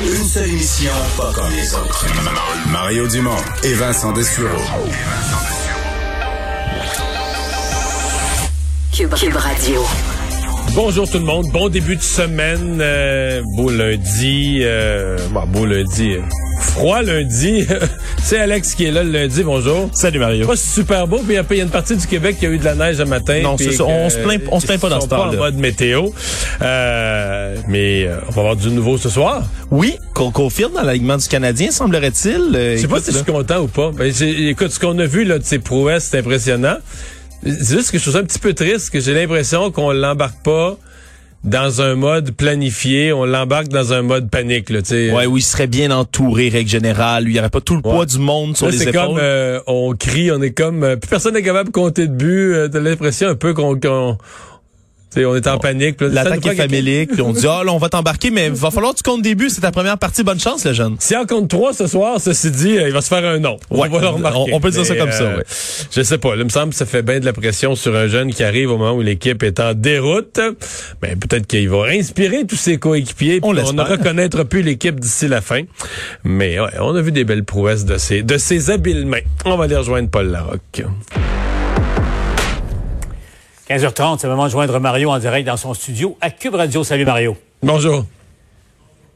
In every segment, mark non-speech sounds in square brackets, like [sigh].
Une seule émission, pas comme les autres. Mario Dumont et Vincent Dessureau. Cube, Cube Radio. Bonjour tout le monde, bon début de semaine, euh, beau lundi, euh, bon, beau lundi, euh, froid lundi. [laughs] C'est Alex qui est là le lundi, bonjour. Salut Mario. Pas super beau, puis il y a une partie du Québec qui a eu de la neige le matin. Non, c'est ça, on se plaint, on se plaint pas dans ce temps temps en mode météo, euh, mais euh, on va avoir du nouveau ce soir. Oui, qu'on confirme dans l'alignement du Canadien, semblerait-il. Euh, Je sais pas si je suis content ou pas. Ben, écoute, ce qu'on a vu là de ces prouesses, c'est impressionnant. C'est juste que je trouve ça un petit peu triste, que j'ai l'impression qu'on l'embarque pas dans un mode planifié, on l'embarque dans un mode panique. Là, tu sais. Ouais, où il serait bien entouré, règle générale. Il n'y aurait pas tout le poids Ouais. du monde sur Là, les c'est épaules. comme euh, on crie, on est comme euh, plus personne n'est capable de compter de but. Euh, T'as l'impression un peu qu'on qu'on- on est en panique. L'attaque est famélique, puis on dit, ah là, on va t'embarquer, mais va falloir que tu comptes des buts. C'est ta première partie. Bonne chance, le jeune. Si on compte trois ce soir, ceci dit, euh, il va se faire un nom. On Ouais, va le remarquer. on- on peut dire ça comme ça, ouais. Je sais pas. Là, il me semble que ça fait bien de la pression sur un jeune qui arrive au moment où l'équipe est en déroute. Mais peut-être qu'il va inspirer tous ses coéquipiers. On l'espère. ne reconnaîtra plus l'équipe d'ici la fin. Mais ouais, on a vu des belles prouesses de ses, de ses habiles mains. On va aller rejoindre Paul Larocque. 15h30, c'est le moment de joindre Mario en direct dans son studio à Cube Radio. Salut Mario. Bonjour.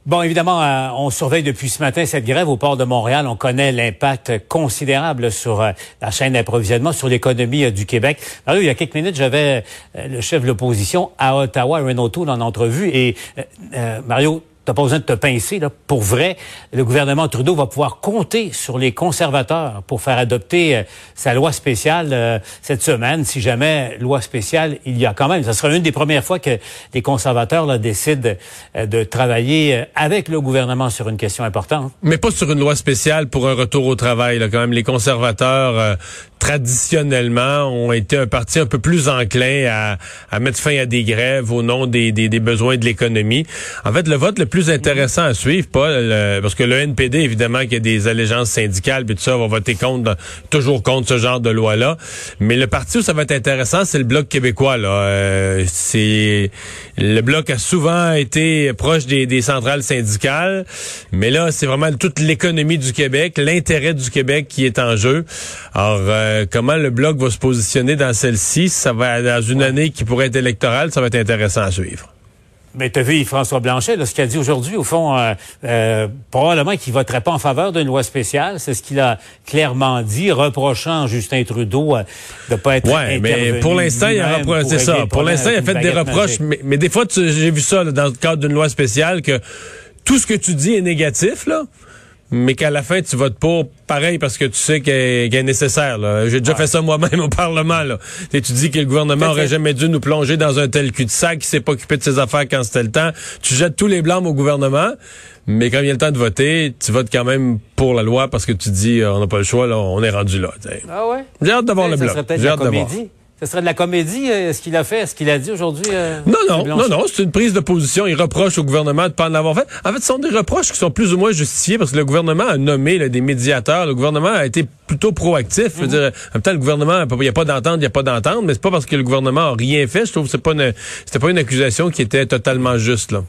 Bon, évidemment, euh, on surveille depuis ce matin cette grève au port de Montréal. On connaît l'impact considérable sur euh, la chaîne d'approvisionnement, sur l'économie euh, du Québec. Mario, il y a quelques minutes, j'avais le chef de l'opposition à Ottawa, Renaud Toole, en entrevue. Et Mario, t'as pas besoin de te pincer. Là. Pour vrai, le gouvernement Trudeau va pouvoir compter sur les conservateurs pour faire adopter euh, sa loi spéciale euh, cette semaine. Si jamais loi spéciale, il y a quand même. Ce sera une des premières fois que les conservateurs là, décident euh, de travailler euh, avec le gouvernement sur une question importante. Mais pas sur une loi spéciale pour un retour au travail. Là, quand même, les conservateurs traditionnellement ont été un parti un peu plus enclin à, à mettre fin à des grèves au nom des, des, des besoins de l'économie. En fait, le vote le plus intéressant à suivre, pas le- parce que le NPD évidemment qui a des allégeances syndicales puis tout ça va voter contre toujours contre ce genre de loi là. Mais le parti où ça va être intéressant, c'est le bloc québécois là. Euh, c'est le bloc a souvent été proche des, des centrales syndicales, mais là c'est vraiment toute l'économie du Québec, l'intérêt du Québec qui est en jeu. Alors euh, comment le bloc va se positionner dans celle-ci, ça va dans une année qui pourrait être électorale, ça va être intéressant à suivre. Mais tu as vu François Blanchet, là, ce qu'il a dit aujourd'hui, au fond, euh, euh, probablement qu'il voterait pas en faveur d'une loi spéciale. C'est ce qu'il a clairement dit, reprochant Justin Trudeau euh, de pas être Ouais, mais pour l'instant, il a reproché ça. Pour l'instant, il a fait des reproches, mais, mais des fois, j'ai vu ça là, dans le cadre d'une loi spéciale que tout ce que tu dis est négatif, là. Mais qu'à la fin, tu votes pour pareil parce que tu sais qu'elle est nécessaire. J'ai déjà fait ça moi-même au Parlement. Là. Tu sais, tu dis que le gouvernement aurait jamais dû nous plonger dans un tel cul-de-sac qui s'est pas occupé de ses affaires quand c'était le temps. Tu jettes tous les blâmes au gouvernement, mais quand il y a le temps de voter, tu votes quand même pour la loi parce que tu dis euh, on n'a pas le choix, là, on est rendu là. Ah ouais? J'ai hâte de voir Ouais, le bloc. J'ai hâte de voir. comédie. Ce serait de la comédie, euh, ce qu'il a fait, ce qu'il a dit aujourd'hui. euh, Non, non, non, non, c'est une prise de position. Il reproche au gouvernement de ne pas en avoir fait. En fait, ce sont des reproches qui sont plus ou moins justifiés parce que le gouvernement a nommé là, des médiateurs. Le gouvernement a été plutôt proactif. Je veux dire, en même temps, le gouvernement, il n'y a pas d'entente, il n'y a pas d'entente, mais c'est pas parce que le gouvernement a rien fait. Je trouve que c'est pas c'était pas une accusation qui était totalement juste, là.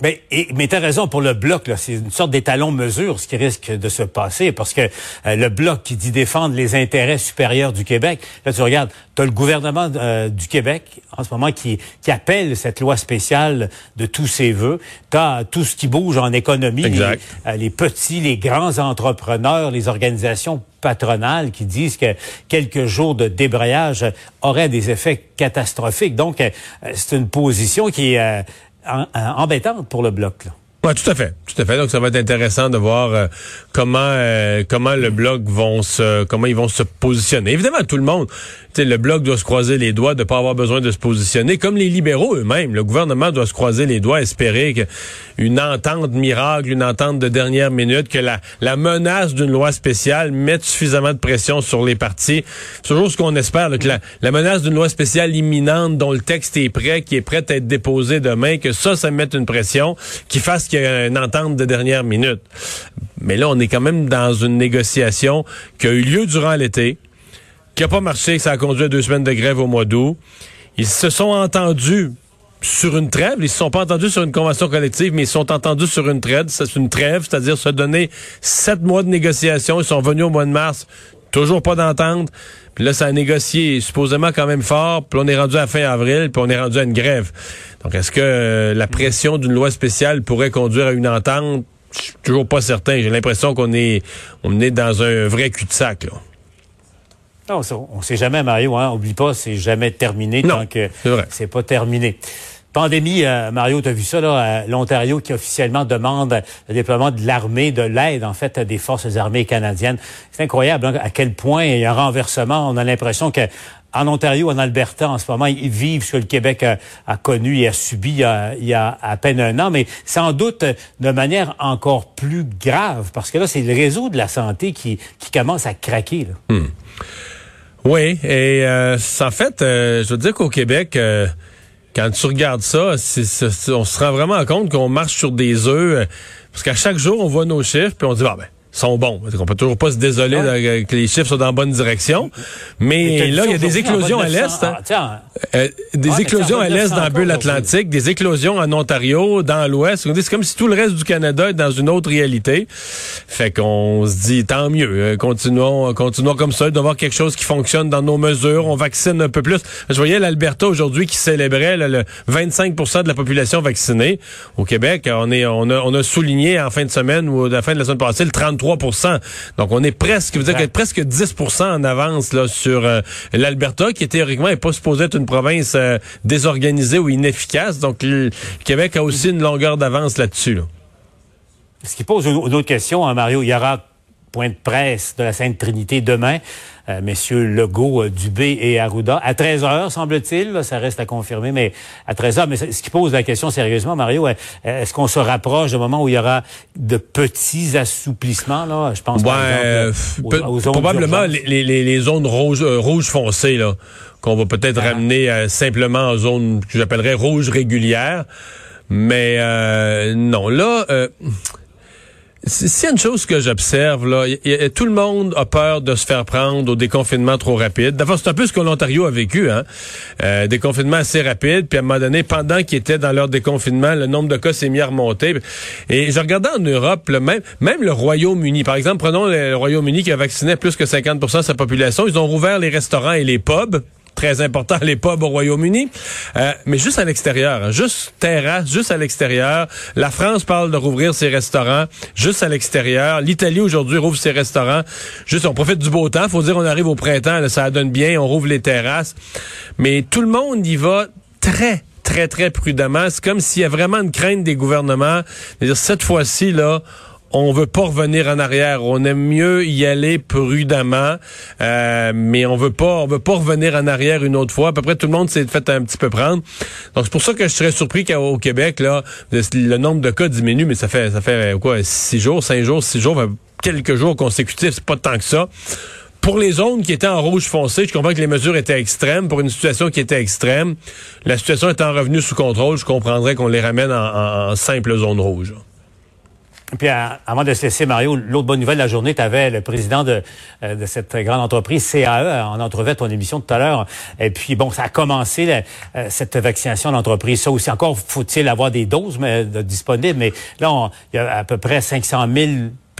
Ben, et, mais t'as raison pour le bloc, là, c'est une sorte d'étalon mesure ce qui risque de se passer, parce que euh, le bloc qui dit défendre les intérêts supérieurs du Québec, là tu regardes, t'as le gouvernement euh, du Québec en ce moment qui, qui appelle cette loi spéciale de tous ses voeux, t'as tout ce qui bouge en économie, les, euh, les petits, les grands entrepreneurs, les organisations patronales qui disent que quelques jours de débrayage auraient des effets catastrophiques. Donc, euh, c'est une position qui est euh, en- embêtante pour le bloc. Là. Oui, tout à fait, tout à fait. Donc ça va être intéressant de voir euh, comment euh, comment le bloc vont se comment ils vont se positionner. Évidemment, tout le monde, le bloc doit se croiser les doigts de pas avoir besoin de se positionner, comme les libéraux eux-mêmes. Le gouvernement doit se croiser les doigts, espérer qu'une entente miracle, une entente de dernière minute, que la menace d'une loi spéciale mette suffisamment de pression sur les partis. C'est toujours ce qu'on espère, que la, la menace d'une loi spéciale imminente dont le texte est prêt, qui est prêt à être déposé demain, que ça, ça mette une pression, qui fasse qu'il y a une entente de dernière minute. Mais là, on est quand même dans une négociation qui a eu lieu durant l'été, qui n'a pas marché, ça a conduit à deux semaines de grève au mois d'août. Ils se sont entendus sur une trêve. Ils se sont pas entendus sur une convention collective, mais ils sont entendus sur une trêve. C'est une trêve, c'est-à-dire se donner sept mois de négociation. Ils sont venus au mois de mars. Toujours pas d'entente. Puis là, ça a négocié supposément quand même fort. Puis on est rendu à fin avril, puis on est rendu à une grève. Donc, est-ce que euh, la pression d'une loi spéciale pourrait conduire à une entente? Je suis toujours pas certain. J'ai l'impression qu'on est, on est dans un vrai cul-de-sac. Non, on sait jamais, Mario. Hein? Oublie pas, c'est jamais terminé tant que c'est pas terminé. Pandémie, euh, Mario, tu as vu ça, là, l'Ontario qui officiellement demande le déploiement de l'armée, de l'aide, en fait, des forces armées canadiennes. C'est incroyable hein, à quel point il y a un renversement. On a l'impression que en Ontario, en Alberta, en ce moment, ils vivent ce que le Québec a, connu et a subi il y a, à peine un an, mais sans doute de manière encore plus grave, parce que là, c'est le réseau de la santé qui, qui commence à craquer. Là. Hmm. Oui, et euh, en fait, euh, je veux dire qu'au Québec, euh, quand tu regardes ça, on se rend vraiment compte qu'on marche sur des œufs, parce qu'à chaque jour, on voit nos chiffres, puis on dit, ah ben, sont bons. On peut toujours pas se désoler que les chiffres soient dans la bonne direction. Mais là, il y a des éclosions à l'Est. Hein. Ah, euh, des éclosions à l'Est dans la bulle atlantique, des éclosions en Ontario, dans l'Ouest. C'est comme si tout le reste du Canada est dans une autre réalité. Fait qu'on se dit, tant mieux. Euh, continuons, continuons comme ça. Il doit y avoir quelque chose qui fonctionne dans nos mesures. On vaccine un peu plus. Je voyais l'Alberta aujourd'hui qui célébrait le 25 de la population vaccinée. Au Québec, on, est, on, a, on a souligné en fin de semaine ou à la fin de la semaine passée le 30 donc, on est presque, vous dire presque 10 en avance là sur euh, l'Alberta, qui théoriquement n'est pas supposé être une province euh, désorganisée ou inefficace. Donc, le, Québec a aussi une longueur d'avance là-dessus. Ce qui pose une, autre question, hein, Mario. Il y aura point de presse de la Sainte Trinité demain. Euh, messieurs Legault, euh, Dubé et Arruda, à 13 heures, semble-t-il. Ça reste à confirmer, mais à 13 heures. Mais ce qui pose la question sérieusement, Mario, euh, est-ce qu'on se rapproche du moment où il y aura de petits assouplissements, là? Je pense, Probablement les, les, zones rouges, rouges foncées, là, qu'on va peut-être ah. ramener simplement en zone que j'appellerais rouge régulière. Mais non, là... S'il y a une chose que j'observe, là, tout le monde a peur de se faire prendre au déconfinement trop rapide. D'abord, c'est un peu ce que l'Ontario a vécu, hein. Euh, déconfinement assez rapide, puis à un moment donné, pendant qu'ils étaient dans leur déconfinement, le nombre de cas s'est mis à remonter. Et je regardais en Europe, même, même le Royaume-Uni, par exemple, prenons le Royaume-Uni qui a vacciné plus que 50% de sa population, ils ont rouvert les restaurants et les pubs très important, les pubs au Royaume-Uni, euh, mais juste à l'extérieur, hein. juste terrasse, juste à l'extérieur. La France parle de rouvrir ses restaurants juste à l'extérieur. L'Italie aujourd'hui rouvre ses restaurants. Juste, on profite du beau temps. Faut dire, on arrive au printemps, ça donne bien, on rouvre les terrasses. Mais tout le monde y va très, très, très prudemment. C'est comme s'il y a vraiment une crainte des gouvernements. -dire, cette fois-ci, là, on veut pas revenir en arrière. On aime mieux y aller prudemment, euh, mais on veut pas, on veut pas revenir en arrière une autre fois. À peu près tout le monde s'est fait un petit peu prendre. Donc c'est pour ça que je serais surpris qu'au Québec là, le nombre de cas diminue, mais ça fait ça fait quoi, six jours, cinq jours, six jours, quelques jours consécutifs, c'est pas tant que ça. Pour les zones qui étaient en rouge foncé, je comprends que les mesures étaient extrêmes. Pour une situation qui était extrême, la situation étant revenue sous contrôle, je comprendrais qu'on les ramène en, en simple zone rouge. Puis avant de se laisser, Mario, l'autre bonne nouvelle de la journée, tu avais le président de, euh, de cette grande entreprise, CAE, en entrevue à ton émission tout à l'heure. Et puis, bon, ça a commencé, euh, cette vaccination d'entreprise. Ça aussi, encore faut-il avoir des doses mais, disponibles. Mais là, il y a à peu près 500 000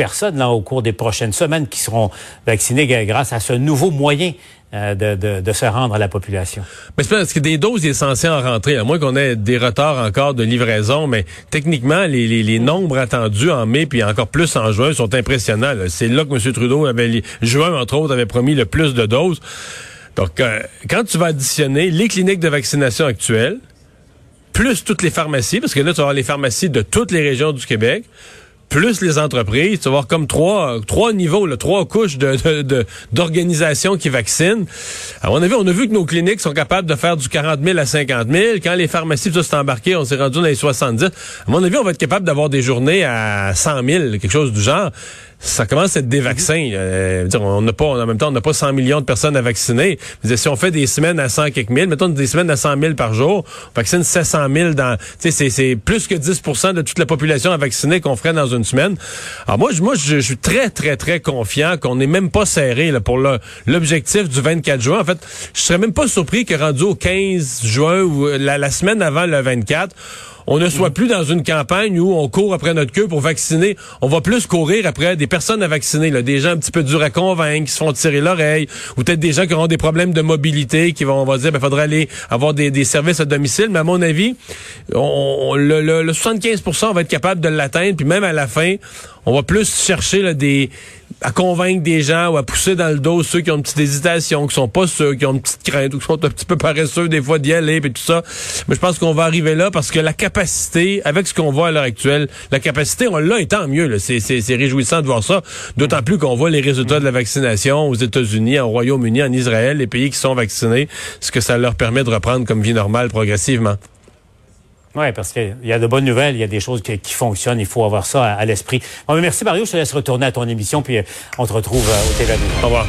personnes là, au cours des prochaines semaines qui seront vaccinées grâce à ce nouveau moyen euh, de, se rendre à la population. Mais c'est parce que des doses, il est censé en rentrer, à moins qu'on ait des retards encore de livraison, mais techniquement, les nombres attendus en mai, puis encore plus en juin, sont impressionnants. C'est là que M. Trudeau avait, juin, entre autres, avait promis le plus de doses. Donc, euh, quand tu vas additionner les cliniques de vaccination actuelles, plus toutes les pharmacies, parce que là, tu vas avoir les pharmacies de toutes les régions du Québec, plus les entreprises. Tu vas avoir comme trois, trois niveaux, là, trois couches de, d'organisation qui vaccinent. À mon avis, on a vu que nos cliniques sont capables de faire du 40 000 à 50 000. Quand les pharmacies, tout ça, embarqué, on s'est rendu dans les 70. À mon avis, on va être capable d'avoir des journées à 100 000, quelque chose du genre ça commence à être des vaccins. Euh, on n'a pas, en même temps, on n'a pas 100 millions de personnes à vacciner. si on fait des semaines à 100 quelques mille, mettons des semaines à 100 000 par jour, on vaccine 700 000 dans, tu sais, c'est plus que 10% de toute la population à vacciner qu'on ferait dans une semaine. Alors moi, je, moi, je, suis très, très, très confiant qu'on n'est même pas serré là, pour l'objectif du 24 juin. En fait, je serais même pas surpris que rendu au 15 juin ou la, la semaine avant le 24, on ne soit plus dans une campagne où on court après notre queue pour vacciner. On va plus courir après des personnes à vacciner, là, des gens un petit peu durs à convaincre, qui se font tirer l'oreille, ou peut-être des gens qui auront des problèmes de mobilité, qui vont, on va dire, il ben, faudrait aller avoir des, services à domicile. Mais à mon avis, on, le, le, 75 on va être capable de l'atteindre, puis même à la fin, on va plus chercher là, des à convaincre des gens ou à pousser dans le dos ceux qui ont une petite hésitation, qui sont pas ceux, qui ont une petite crainte ou qui sont un petit peu paresseux des fois d'y aller et tout ça. Mais je pense qu'on va arriver là parce que la capacité, avec ce qu'on voit à l'heure actuelle, la capacité, on l'a et tant mieux. C'est, réjouissant de voir ça. D'autant plus qu'on voit les résultats de la vaccination aux États-Unis, au Royaume-Uni, en Israël, les pays qui sont vaccinés, ce que ça leur permet de reprendre comme vie normale progressivement. Oui, parce qu'il y a de bonnes nouvelles, il y a des choses qui, fonctionnent, il faut avoir ça à, l'esprit. merci Mario, je te laisse retourner à ton émission, puis euh, on te retrouve euh, au TV. Au revoir.